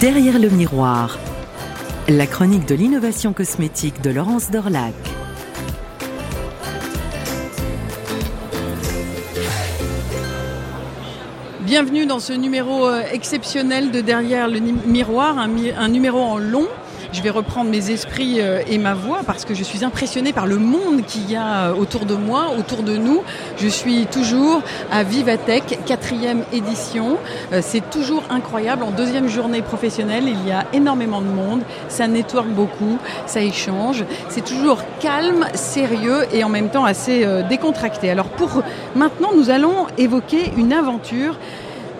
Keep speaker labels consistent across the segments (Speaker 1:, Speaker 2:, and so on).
Speaker 1: Derrière le miroir, la chronique de l'innovation cosmétique de Laurence Dorlac.
Speaker 2: Bienvenue dans ce numéro euh, exceptionnel de Derrière le miroir, un, un numéro en long je vais reprendre mes esprits euh, et ma voix parce que je suis impressionnée par le monde qu'il y a euh, autour de moi, autour de nous. Je suis toujours à Vivatech, quatrième édition. Euh, c'est toujours incroyable. En deuxième journée professionnelle, il y a énormément de monde. Ça network beaucoup, ça échange. C'est toujours calme, sérieux et en même temps assez décontracté. Alors pour maintenant, nous allons évoquer une aventure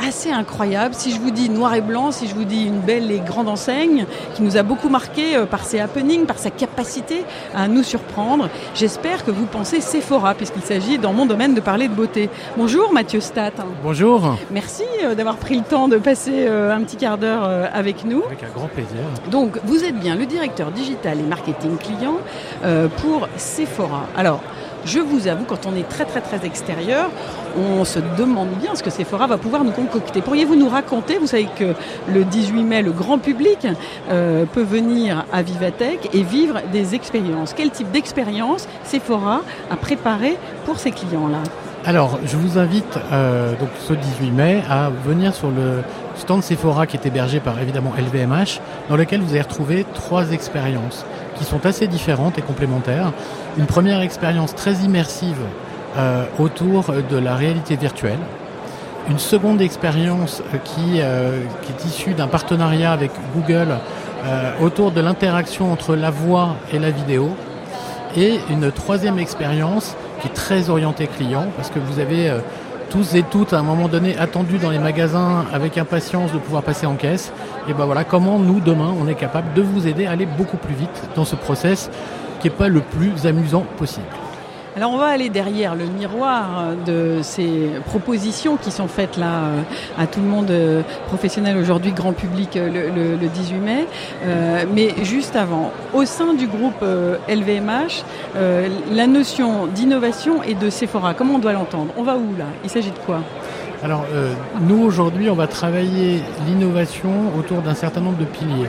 Speaker 2: assez incroyable. Si je vous dis noir et blanc, si je vous dis une belle et grande enseigne qui nous a beaucoup marqué euh, par ses happenings, par sa capacité à nous surprendre, j'espère que vous pensez Sephora, puisqu'il s'agit dans mon domaine de parler de beauté. Bonjour Mathieu Stat.
Speaker 3: Bonjour.
Speaker 2: Merci euh, d'avoir pris le temps de passer euh, un petit quart d'heure avec nous.
Speaker 3: Avec un grand plaisir.
Speaker 2: Donc vous êtes bien le directeur digital et marketing client pour Sephora. Alors, je vous avoue, quand on est très très très extérieur, on se demande bien ce que Sephora va pouvoir nous concocter. Pourriez-vous nous raconter, vous savez que le 18 mai, le grand public euh, peut venir à Vivatech et vivre des expériences. Quel type d'expérience Sephora a préparé pour ses clients-là
Speaker 3: alors, je vous invite euh, donc ce 18 mai à venir sur le stand Sephora qui est hébergé par évidemment LVMH, dans lequel vous allez retrouver trois expériences qui sont assez différentes et complémentaires. Une première expérience très immersive euh, autour de la réalité virtuelle. Une seconde expérience euh, qui, euh, qui est issue d'un partenariat avec Google autour de l'interaction entre la voix et la vidéo. Et une troisième expérience qui est très orientée client, parce que vous avez tous et toutes à un moment donné attendu dans les magasins avec impatience de pouvoir passer en caisse. Et ben voilà comment nous demain on est capable de vous aider à aller beaucoup plus vite dans ce process qui n'est pas le plus amusant possible.
Speaker 2: Alors on va aller derrière le miroir de ces propositions qui sont faites là euh, à tout le monde euh, professionnel aujourd'hui, grand public euh, le, 18 mai. mais juste avant, au sein du groupe LVMH, la notion d'innovation et de Sephora, comment on doit l'entendre? On va où là? Il s'agit de quoi?
Speaker 3: Alors nous aujourd'hui on va travailler l'innovation autour d'un certain nombre de piliers.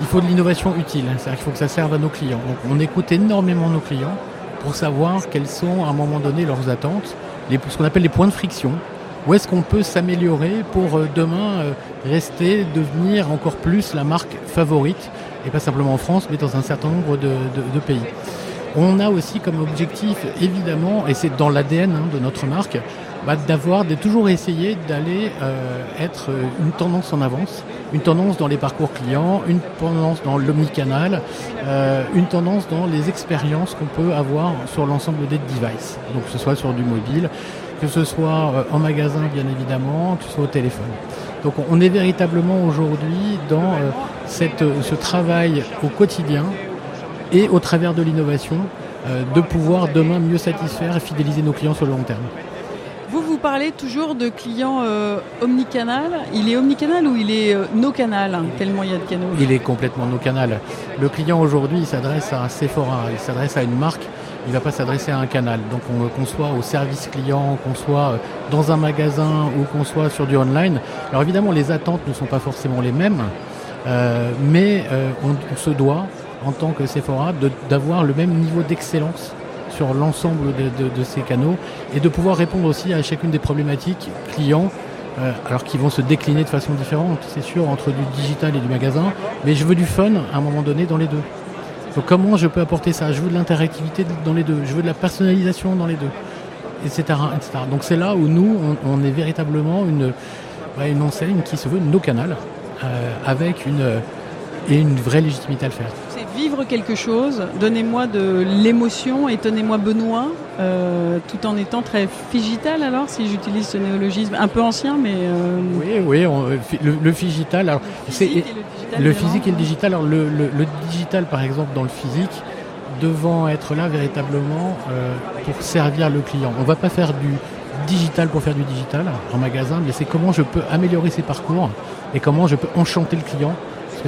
Speaker 3: Il faut de l'innovation utile, c'est-à-dire qu'il faut que ça serve à nos clients. Donc on écoute énormément nos clients pour savoir quelles sont à un moment donné leurs attentes, les, ce qu'on appelle les points de friction. Où est-ce qu'on peut s'améliorer pour euh, demain euh, rester, devenir encore plus la marque favorite, et pas simplement en France, mais dans un certain nombre de, pays. On a aussi comme objectif, évidemment, et c'est dans l'ADN hein, de notre marque, bah, d'avoir, de toujours essayer d'aller euh, être une tendance en avance, une tendance dans les parcours clients, une tendance dans l'omnicanal, euh, une tendance dans les expériences qu'on peut avoir sur l'ensemble des devices, donc que ce soit sur du mobile, que ce soit euh, en magasin bien évidemment, que ce soit au téléphone. Donc on est véritablement aujourd'hui dans cette, ce travail au quotidien et au travers de l'innovation de pouvoir demain mieux satisfaire et fidéliser nos clients sur le long terme.
Speaker 2: Vous, parlez toujours de clients euh, omnicanal. Il est omnicanal ou il est euh, no canal Tellement il y a de canaux?
Speaker 3: Il est complètement no canal. Le client aujourd'hui, s'adresse à Sephora, il s'adresse à une marque. Il ne va pas s'adresser à un canal. Donc qu'on soit au service client, qu'on soit euh, dans un magasin ou qu'on soit sur du online. Alors évidemment, les attentes ne sont pas forcément les mêmes, mais on, se doit, en tant que Sephora, d'avoir le même niveau d'excellence sur l'ensemble de, ces canaux et de pouvoir répondre aussi à chacune des problématiques clients, euh, alors qu'ils vont se décliner de façon différente, c'est sûr, entre du digital et du magasin, mais je veux du fun à un moment donné dans les deux. Donc comment je peux apporter ça? Je veux de l'interactivité dans les deux, je veux de la personnalisation dans les deux, etc. etc. Donc c'est là où nous, on, est véritablement une, une enseigne qui se veut nos canal, euh, avec une, et une vraie légitimité à le faire
Speaker 2: vivre quelque chose, donnez-moi de l'émotion et tenez-moi Benoît, euh, tout en étant très figital alors, si j'utilise ce néologisme un peu ancien, mais... Euh,
Speaker 3: oui, oui, le, le, figital, alors, c'est le physique et le digital. Alors le, digital, par exemple, dans le physique, devant être là véritablement euh, pour servir le client. On ne va pas faire du digital pour faire du digital en magasin, mais c'est comment je peux améliorer ses parcours et comment je peux enchanter le client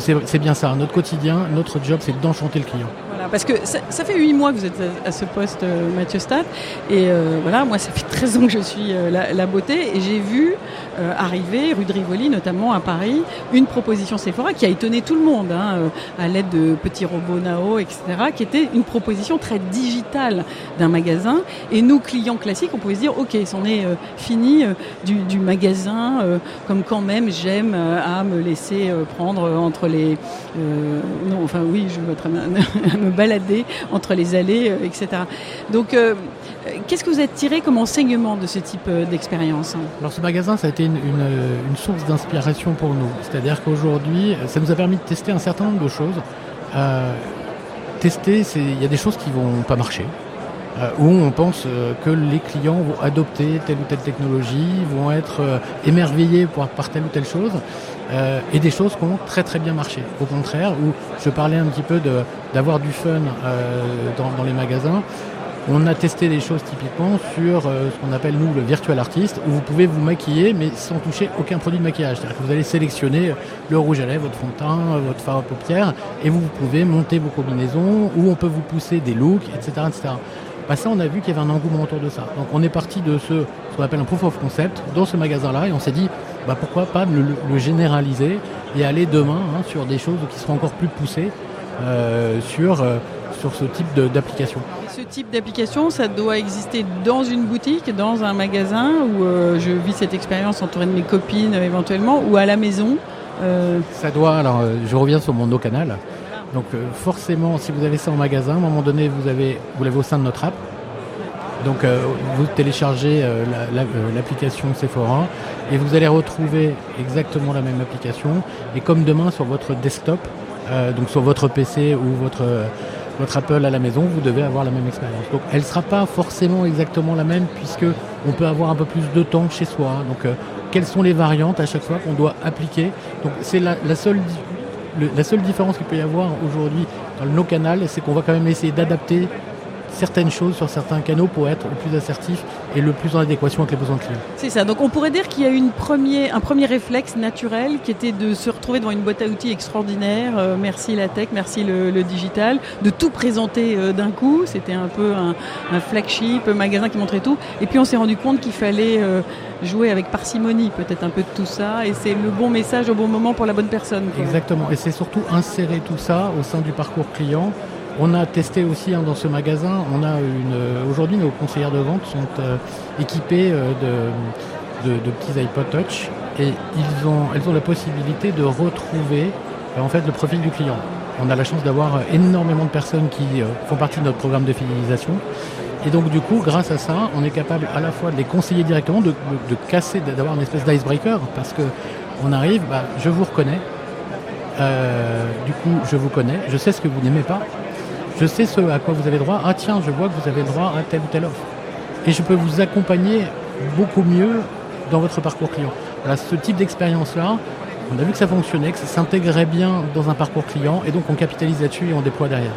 Speaker 3: c'est bien ça, notre quotidien, notre job, c'est d'enchanter le client.
Speaker 2: Voilà, parce que ça, fait huit mois que vous êtes à, ce poste, euh, Mathieu Stade, et euh, voilà, moi ça fait 13 ans que je suis euh, la, beauté, et j'ai vu euh, arrivé, rue de Rivoli notamment à Paris, une proposition Sephora qui a étonné tout le monde, hein, euh, à l'aide de petits robots Nao, etc., qui était une proposition très digitale d'un magasin. Et nous, clients classiques, on pouvait se dire, ok, c'en est euh, fini du, magasin, comme quand même j'aime à me laisser prendre entre les... non, enfin oui, je veux me balader entre les allées, etc. Donc, qu'est-ce que vous avez tiré comme enseignement de ce type d'expérience?
Speaker 3: Alors ce magasin, ça a été une, une, source d'inspiration pour nous. C'est-à-dire qu'aujourd'hui, ça nous a permis de tester un certain nombre de choses. Euh, tester, il y a des choses qui vont pas marcher. Euh, où on pense euh, que les clients vont adopter telle ou telle technologie, vont être émerveillés par, telle ou telle chose, et des choses qui ont très très bien marché. Au contraire, où je parlais un petit peu d'avoir du fun dans les magasins, on a testé des choses typiquement sur euh, ce qu'on appelle nous le virtual artist, où vous pouvez vous maquiller mais sans toucher aucun produit de maquillage. C'est-à-dire que vous allez sélectionner le rouge à lèvres, votre fond teint, votre fard à paupières, et vous, pouvez monter vos combinaisons, ou on peut vous pousser des looks, etc. etc. Bah ça, on a vu qu'il y avait un engouement autour de ça. Donc on est parti de ce, ce qu'on appelle un proof of concept dans ce magasin-là, et on s'est dit, bah, pourquoi pas le, généraliser et aller demain hein, sur des choses qui seront encore plus poussées euh, sur, euh, sur ce type d'application
Speaker 2: ce type d'application, ça doit exister dans une boutique, dans un magasin où euh, je vis cette expérience entourée de mes copines éventuellement, ou à la maison
Speaker 3: euh. Ça doit, alors euh, je reviens sur mon canal. Donc forcément, si vous avez ça en magasin, à un moment donné, vous avez, vous l'avez au sein de notre app. Donc vous téléchargez l'application Sephora et vous allez retrouver exactement la même application. Et comme demain sur votre desktop, donc sur votre PC ou votre votre Apple à la maison, vous devez avoir la même expérience. Donc elle ne sera pas forcément exactement la même puisque on peut avoir un peu plus de temps chez soi. Donc euh, quelles sont les variantes à chaque fois qu'on doit appliquer? Donc c'est la, seule la seule différence qu'il peut y avoir aujourd'hui dans le no canal, c'est qu'on va quand même essayer d'adapter certaines choses sur certains canaux pour être le plus assertif et le plus en adéquation avec les besoins clients.
Speaker 2: C'est ça. Donc on pourrait dire qu'il y a premier, un premier réflexe naturel qui était de se retrouver devant une boîte à outils extraordinaire. Euh, merci la tech, merci le, digital, de tout présenter euh, d'un coup. C'était un peu un, flagship, un magasin qui montrait tout. Et puis on s'est rendu compte qu'il fallait euh, jouer avec parcimonie, peut-être un peu de tout ça. Et c'est le bon message au bon moment pour la bonne personne.
Speaker 3: Exactement. Et c'est surtout insérer tout ça au sein du parcours client on a testé aussi hein, dans ce magasin. Euh, aujourd'hui, nos conseillères de vente sont euh, équipées euh, de, petits iPod Touch et elles ont la possibilité de retrouver en fait le profil du client. On a la chance d'avoir énormément de personnes qui font partie de notre programme de fidélisation. Et donc du coup, grâce à ça, on est capable à la fois de les conseiller directement, de, casser, d'avoir une espèce d'icebreaker, parce que on arrive, bah, je vous reconnais, du coup je vous connais, je sais ce que vous n'aimez pas, je sais ce à quoi vous avez droit. Ah tiens, je vois que vous avez droit à telle ou telle offre. Et je peux vous accompagner beaucoup mieux dans votre parcours client. Voilà, ce type d'expérience-là, on a vu que ça fonctionnait, que ça s'intégrait bien dans un parcours client, et donc on capitalise là-dessus et on déploie derrière.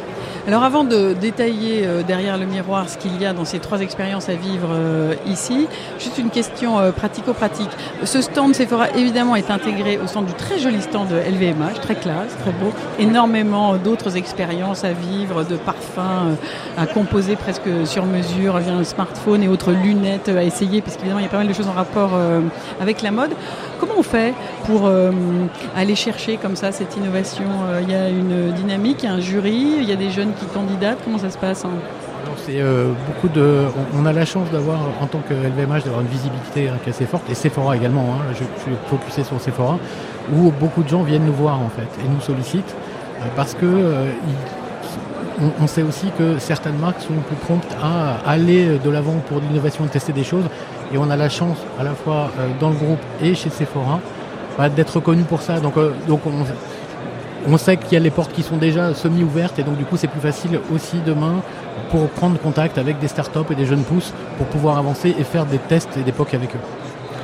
Speaker 2: Alors avant de détailler euh, derrière le miroir ce qu'il y a dans ces trois expériences à vivre euh, ici, juste une question euh, pratico-pratique. Ce stand Sephora évidemment est intégré au centre du très joli stand de LVMH, très classe, très beau. Énormément d'autres expériences à vivre, de parfums à composer presque sur mesure via un smartphone et autres lunettes à essayer, parce qu'évidemment il y a pas mal de choses en rapport avec la mode. Comment on fait pour aller chercher comme ça cette innovation? Il y a une dynamique, un jury, il y a des jeunes qui candidatent Comment ça se passe hein?
Speaker 3: C'est euh, beaucoup de. On, a la chance d'avoir, en tant que LVMH, d'avoir une visibilité hein, assez forte, et Sephora également. Hein, je, suis focusé sur Sephora, où beaucoup de gens viennent nous voir en fait et nous sollicitent euh, parce que euh, on, sait aussi que certaines marques sont plus promptes à aller de l'avant pour l'innovation, et tester des choses, et on a la chance à la fois dans le groupe et chez Sephora bah, d'être reconnu pour ça. Donc, donc on, on sait qu'il y a les portes qui sont déjà semi-ouvertes et donc du coup c'est plus facile aussi demain pour prendre contact avec des startups et des jeunes pousses pour pouvoir avancer et faire des tests et des POC avec eux.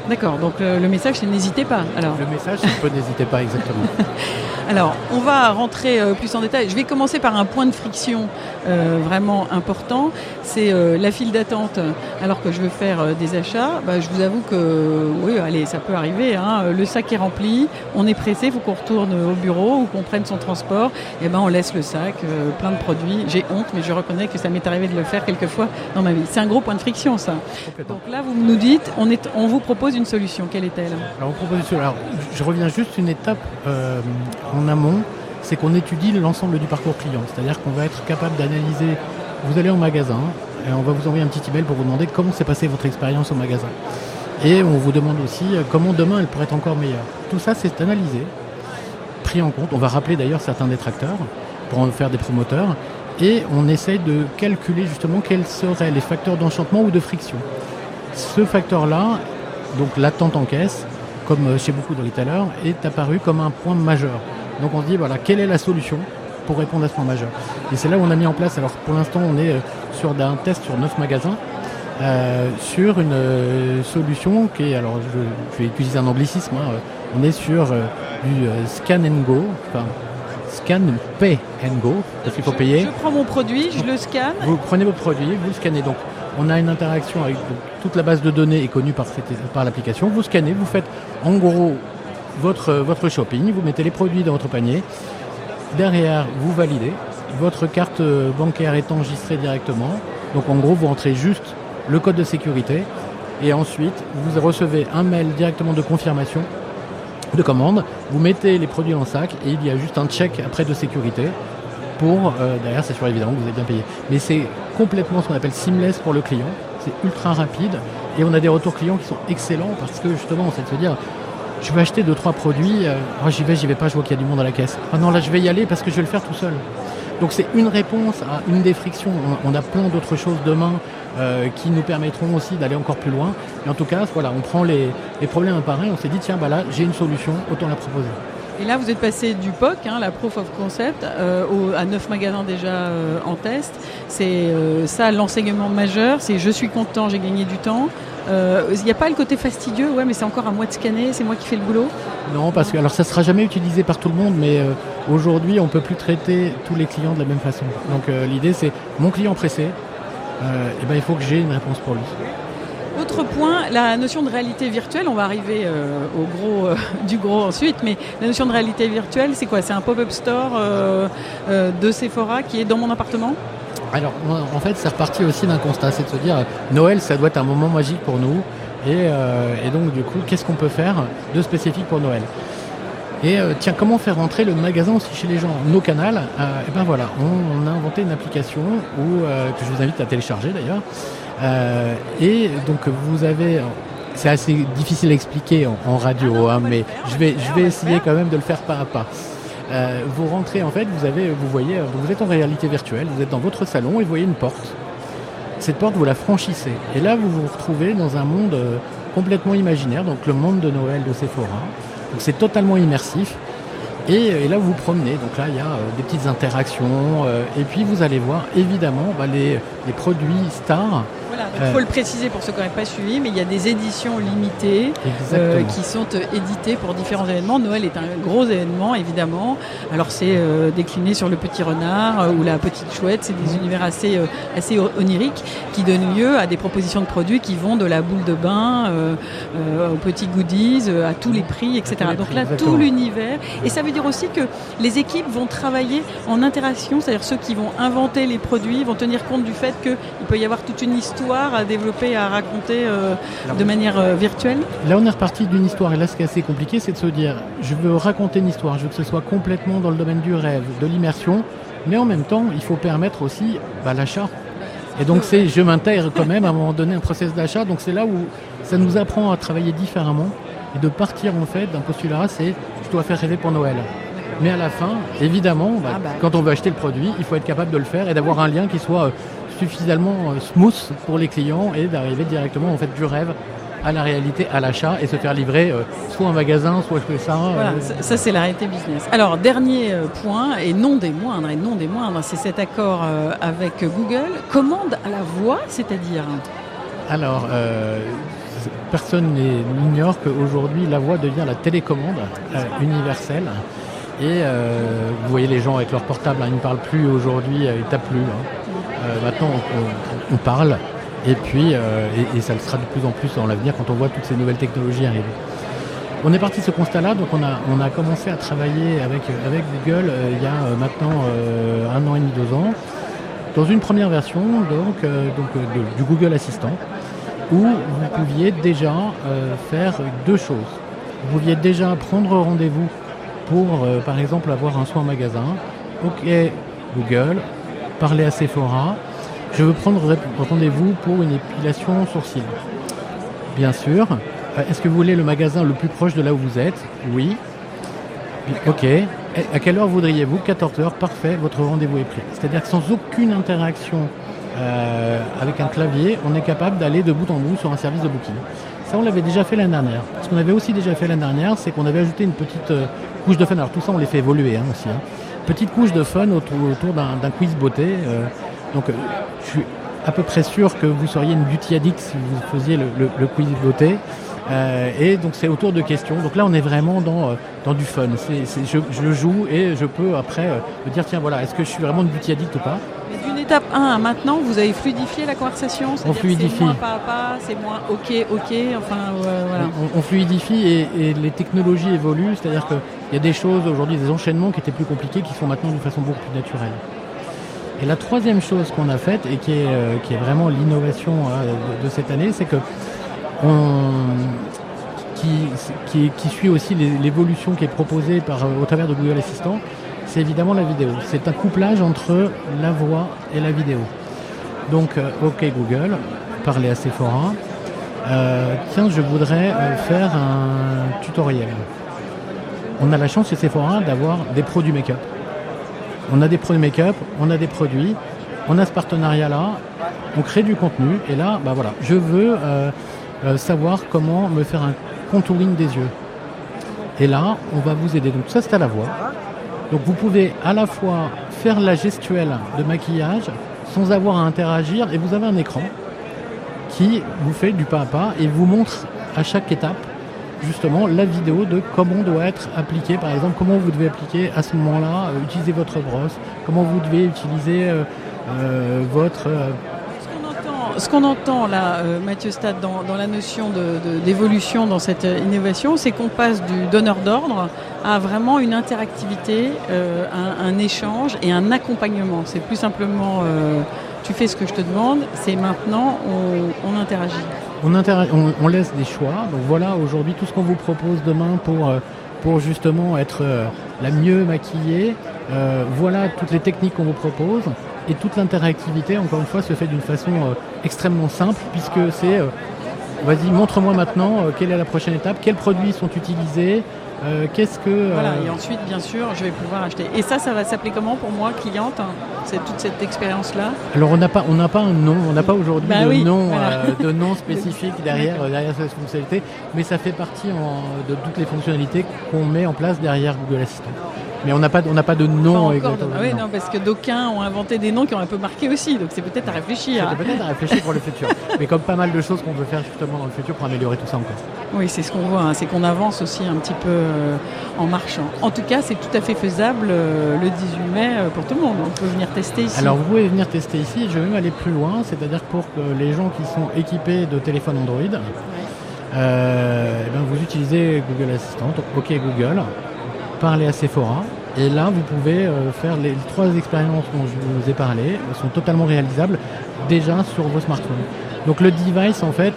Speaker 2: D'accord, donc euh, le, message c'est n'hésitez pas.
Speaker 3: Alors. Le message c'est peu n'hésitez pas exactement.
Speaker 2: alors on va rentrer euh, plus en détail. Je vais commencer par un point de friction euh, vraiment important, c'est la file d'attente alors que je veux faire des achats. Bah, je vous avoue que oui, allez, ça peut arriver. Hein. Le sac est rempli, on est pressé, il faut qu'on retourne au bureau ou qu'on prenne son transport. Et eh ben on laisse le sac, plein de produits. J'ai honte, mais je reconnais que ça m'est arrivé de le faire quelquefois dans ma vie. C'est un gros point de friction ça. Donc là vous nous dites, on, est, on vous propose une solution. Quelle est-elle?
Speaker 3: Alors, on je reviens juste une étape euh, en amont, c'est qu'on étudie l'ensemble du parcours client. C'est-à-dire qu'on va être capable d'analyser. Vous allez en magasin et on va vous envoyer un petit email pour vous demander comment s'est passée votre expérience au magasin. Et on vous demande aussi euh, comment demain elle pourrait être encore meilleure. Tout ça, c'est analysé, pris en compte. On va rappeler d'ailleurs certains détracteurs pour en faire des promoteurs. Et on essaye de calculer justement quels seraient les facteurs d'enchantement ou de friction. Ce facteur-là, donc l'attente en caisse, comme chez beaucoup de retailers, est apparu comme un point majeur. Donc on se dit, voilà, quelle est la solution pour répondre à ce point majeur? Et c'est là où on a mis en place, alors pour l'instant on est euh, sur un test sur 9 magasins, euh, sur une euh, solution qui est, alors je, vais utiliser un anglicisme, hein, on est sur euh, du scan and go, enfin scan, pay and go, parce qu'il faut payer.
Speaker 2: Je prends mon produit, je le scanne.
Speaker 3: Vous prenez votre produit, vous le scannez donc. On a une interaction avec toute la base de données est connue par, l'application. Vous scannez, vous faites en gros votre, shopping, vous mettez les produits dans votre panier. Derrière, vous validez. Votre carte bancaire est enregistrée directement. Donc en gros, vous rentrez juste le code de sécurité et ensuite vous recevez un mail directement de confirmation de commande. Vous mettez les produits en sac et il y a juste un check après de sécurité pour euh, derrière s'assurer évidemment que vous avez bien payé. Mais c'est complètement ce qu'on appelle seamless pour le client. C'est ultra rapide et on a des retours clients qui sont excellents parce que justement c'est de se dire je vais acheter deux trois produits, euh, oh, j'y vais, j'y vais pas, je vois qu'il y a du monde à la caisse. Ah non là je vais y aller parce que je vais le faire tout seul. Donc c'est une réponse à une des frictions. On, a plein d'autres choses demain euh, qui nous permettront aussi d'aller encore plus loin. Mais en tout cas, voilà, on prend les, problèmes un par un. On s'est dit tiens, bah là, j'ai une solution, autant la proposer.
Speaker 2: Et là, vous êtes passé du POC, hein, la Proof of Concept, euh, à neuf magasins déjà euh, en test. C'est ça l'enseignement majeur. C'est je suis content, j'ai gagné du temps. Il n'y a pas le côté fastidieux, ouais, mais c'est encore à moi de scanner, c'est moi qui fais le boulot?
Speaker 3: Non, parce que alors ça sera jamais utilisé par tout le monde, mais aujourd'hui, on peut plus traiter tous les clients de la même façon. Donc l'idée, c'est mon client pressé, euh, eh ben, il faut que j'ai une réponse pour lui.
Speaker 2: Autre point, la notion de réalité virtuelle, on va arriver euh, au gros, euh, du gros ensuite, mais la notion de réalité virtuelle, c'est quoi? C'est un pop-up store de Sephora qui est dans mon appartement?
Speaker 3: Alors, en fait, c'est reparti aussi d'un constat, c'est de se dire, Noël, ça doit être un moment magique pour nous, et, et donc, du coup, qu'est-ce qu'on peut faire de spécifique pour Noël? Et euh, tiens, comment faire rentrer le magasin aussi chez les gens? Nos canals, et euh, eh ben voilà, on, a inventé une application où, euh, que je vous invite à télécharger d'ailleurs. Et donc vous avez, c'est assez difficile à expliquer en, radio, hein, mais je vais, je vais essayer quand même de le faire pas à pas. vous rentrez en fait, vous avez, vous voyez, vous êtes en réalité virtuelle, vous êtes dans votre salon et vous voyez une porte. Cette porte, vous la franchissez. Et là, vous vous retrouvez dans un monde complètement imaginaire, donc le monde de Noël de Sephora. Donc c'est totalement immersif. Et, là, vous vous promenez. Donc là, il y a euh, des petites interactions. Euh, et puis, vous allez voir, évidemment, bah, les, les, produits stars
Speaker 2: il faut le préciser pour ceux qui n'auraient pas suivi, mais il y a des éditions limitées euh, qui sont euh, éditées pour différents événements. Noël est un gros événement, évidemment. Alors c'est euh, décliné sur le petit renard ou la petite chouette. C'est des univers assez, assez oniriques qui donnent lieu à des propositions de produits qui vont de la boule de bain aux petits goodies, à tous les prix, etc. Donc là, tout l'univers. Et ça veut dire aussi que les équipes vont travailler en interaction, c'est-à-dire ceux qui vont inventer les produits vont tenir compte du fait qu'il peut y avoir toute une histoire à développer, à raconter euh, de manière euh, virtuelle
Speaker 3: Là, on est reparti d'une histoire. Et là, ce qui est assez compliqué, c'est de se dire, je veux raconter une histoire, je veux que ce soit complètement dans le domaine du rêve, de l'immersion, mais en même temps, il faut permettre aussi bah, l'achat. Et donc, c'est, je m'intègre quand même à un moment donné un process d'achat. Donc, c'est là où ça nous apprend à travailler différemment et de partir en fait d'un postulat, c'est je dois faire rêver pour Noël. Mais à la fin, évidemment, bah, ah bah. quand on veut acheter le produit, il faut être capable de le faire et d'avoir un lien qui soit euh, suffisamment euh, smooth pour les clients et d'arriver directement en fait du rêve à la réalité, à l'achat et se faire livrer euh, soit un magasin, soit que ça.
Speaker 2: Euh, voilà, ça c'est la réalité business. Alors dernier point et non des moindres et non des moindres, c'est cet accord avec Google. Commande à la voix, c'est-à-dire?
Speaker 3: Alors. personne n'ignore qu'aujourd'hui la voix devient la télécommande universelle. Et vous voyez les gens avec leur portable, hein, ils ne parlent plus aujourd'hui, ils tapent plus. Hein. Euh, maintenant, on, parle. Et puis, euh, et, ça le sera de plus en plus dans l'avenir quand on voit toutes ces nouvelles technologies arriver. On est parti de ce constat-là, donc on a, on a commencé à travailler avec, avec Google euh, il y a maintenant un an et demi, deux ans, dans une première version donc, donc du Google Assistant. où vous pouviez déjà faire deux choses. Vous pouviez déjà prendre rendez-vous pour, par exemple, avoir un soin en magasin. OK Google, parler à Sephora. Je veux prendre rendez-vous pour une épilation sourcil. Bien sûr. Euh, est-ce que vous voulez le magasin le plus proche de là où vous êtes? Oui. Ok. À quelle heure voudriez-vous? 14 heures, parfait, votre rendez-vous est pris. C'est-à-dire que sans aucune interaction euh, avec un clavier, on est capable d'aller de bout en bout sur un service de booking. Ça, on l'avait déjà fait l'année dernière. Ce qu'on avait aussi déjà fait l'année dernière, c'est qu'on avait ajouté une petite euh, couche de fun. Alors tout ça, on les fait évoluer hein, aussi. Hein. Petite couche de fun autour, d'un quiz beauté. Euh, donc, je suis à peu près sûr que vous seriez une beauty addict si vous faisiez le, quiz beauté. Euh, et donc c'est autour de questions. Donc là on est vraiment dans, euh, dans du fun. je, le joue et je peux après euh, me dire tiens voilà, est-ce que je suis vraiment une beauty addict ou pas?
Speaker 2: Étape 1 à maintenant, vous avez fluidifié la conversation
Speaker 3: On fluidifie. C'est
Speaker 2: moins pas à pas, c'est moins ok, ok, enfin voilà.
Speaker 3: On, fluidifie et, les technologies évoluent, c'est-à-dire qu'il y a des choses aujourd'hui, des enchaînements qui étaient plus compliqués qui sont maintenant d'une façon beaucoup plus naturelle. Et la troisième chose qu'on a faite et qui est, qui est vraiment l'innovation de, de, cette année, c'est que qui, qui, suit aussi l'évolution qui est proposée par, au travers de Google Assistant, c'est évidemment la vidéo. C'est un couplage entre la voix et la vidéo. Donc, euh, OK Google, parler à Sephora. Euh, tiens, je voudrais euh, faire un tutoriel. On a la chance chez Sephora d'avoir des produits make-up. On a des produits make-up, on a des produits, on a ce partenariat-là, on crée du contenu, et là, bah voilà, je veux savoir comment me faire un contouring des yeux. Et là, on va vous aider. Donc ça, c'est à la voix. Donc vous pouvez à la fois faire la gestuelle de maquillage sans avoir à interagir et vous avez un écran qui vous fait du pas à pas et vous montre à chaque étape justement la vidéo de comment doit être appliqué, par exemple comment vous devez appliquer à ce moment-là, euh, utiliser votre brosse, comment vous devez utiliser euh, votre
Speaker 2: ce qu'on entend là, euh, Mathieu Stade, dans, la notion d'évolution dans cette euh, innovation, c'est qu'on passe du donneur d'ordre à vraiment une interactivité, euh, un, échange et un accompagnement. C'est plus simplement tu fais ce que je te demande, c'est maintenant on, interagit.
Speaker 3: On, on, laisse des choix. Donc voilà, aujourd'hui, tout ce qu'on vous propose demain pour, pour justement être la mieux maquillée, voilà toutes les techniques qu'on vous propose. Et toute l'interactivité, encore une fois, se fait d'une façon euh, extrêmement simple, puisque c'est, euh, vas-y, montre-moi maintenant euh, quelle est la prochaine étape, quels produits sont utilisés, qu'est-ce que...
Speaker 2: Voilà, et ensuite, bien sûr, je vais pouvoir acheter. Et ça, ça va s'appeler comment pour moi, cliente, toute cette expérience-là
Speaker 3: Alors, on n'a pas, on n'a pas un nom, on n'a pas aujourd'hui bah de, nom, de nom spécifique derrière, derrière cette fonctionnalité, mais ça fait partie de toutes les fonctionnalités qu'on met en place derrière Google Assistant. Mais on n'a pas, on pas de nom exactement.
Speaker 2: Ah oui, non, parce que d'aucuns ont inventé des noms qui ont un peu marqué aussi, donc c'est peut-être à réfléchir.
Speaker 3: C'est peut-être à réfléchir pour le futur. Mais comme pas mal de choses qu'on veut faire justement dans le futur pour améliorer tout ça encore.
Speaker 2: Oui, c'est ce qu'on voit, hein. c'est qu'on avance aussi un petit peu euh, en marchant. En tout cas, c'est tout à fait faisable euh, le 18 mai euh, pour tout le monde. On peut venir tester ici.
Speaker 3: Alors vous pouvez venir tester ici, je vais même aller plus loin, c'est-à-dire pour que les gens qui sont équipés de téléphones Android, eh ben, vous utilisez Google Assistant, OK Google, parlez à Sephora, et là, vous pouvez euh, faire les trois expériences dont je vous ai parlé, elles sont totalement réalisables déjà sur vos smartphones. Donc le device, en fait,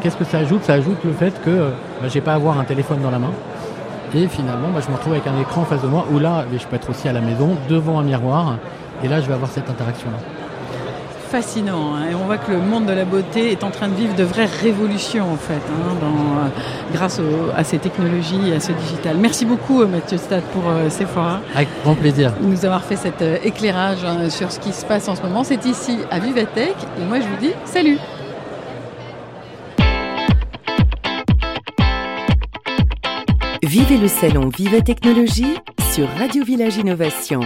Speaker 3: qu'est-ce que ça ajoute? Ça ajoute le fait que euh, bah, je n'ai pas à avoir un téléphone dans la main. Et finalement, bah, je me retrouve avec un écran en face de moi où là, je peux être aussi à la maison, devant un miroir. Et là, je vais avoir cette interaction-là
Speaker 2: fascinant. Hein. et on voit que le monde de la beauté est en train de vivre de vraies révolutions en fait, hein, euh, grâce à ces technologies et à ce digital. Merci beaucoup euh, Mathieu Stade pour euh, Sephora.
Speaker 3: Avec grand plaisir.
Speaker 2: Nous avoir fait cet éclairage hein, sur ce qui se passe en ce moment. C'est ici à Vivatech et moi je vous dis salut.
Speaker 1: Vivez le salon Viva Technologie sur Radio Village Innovation.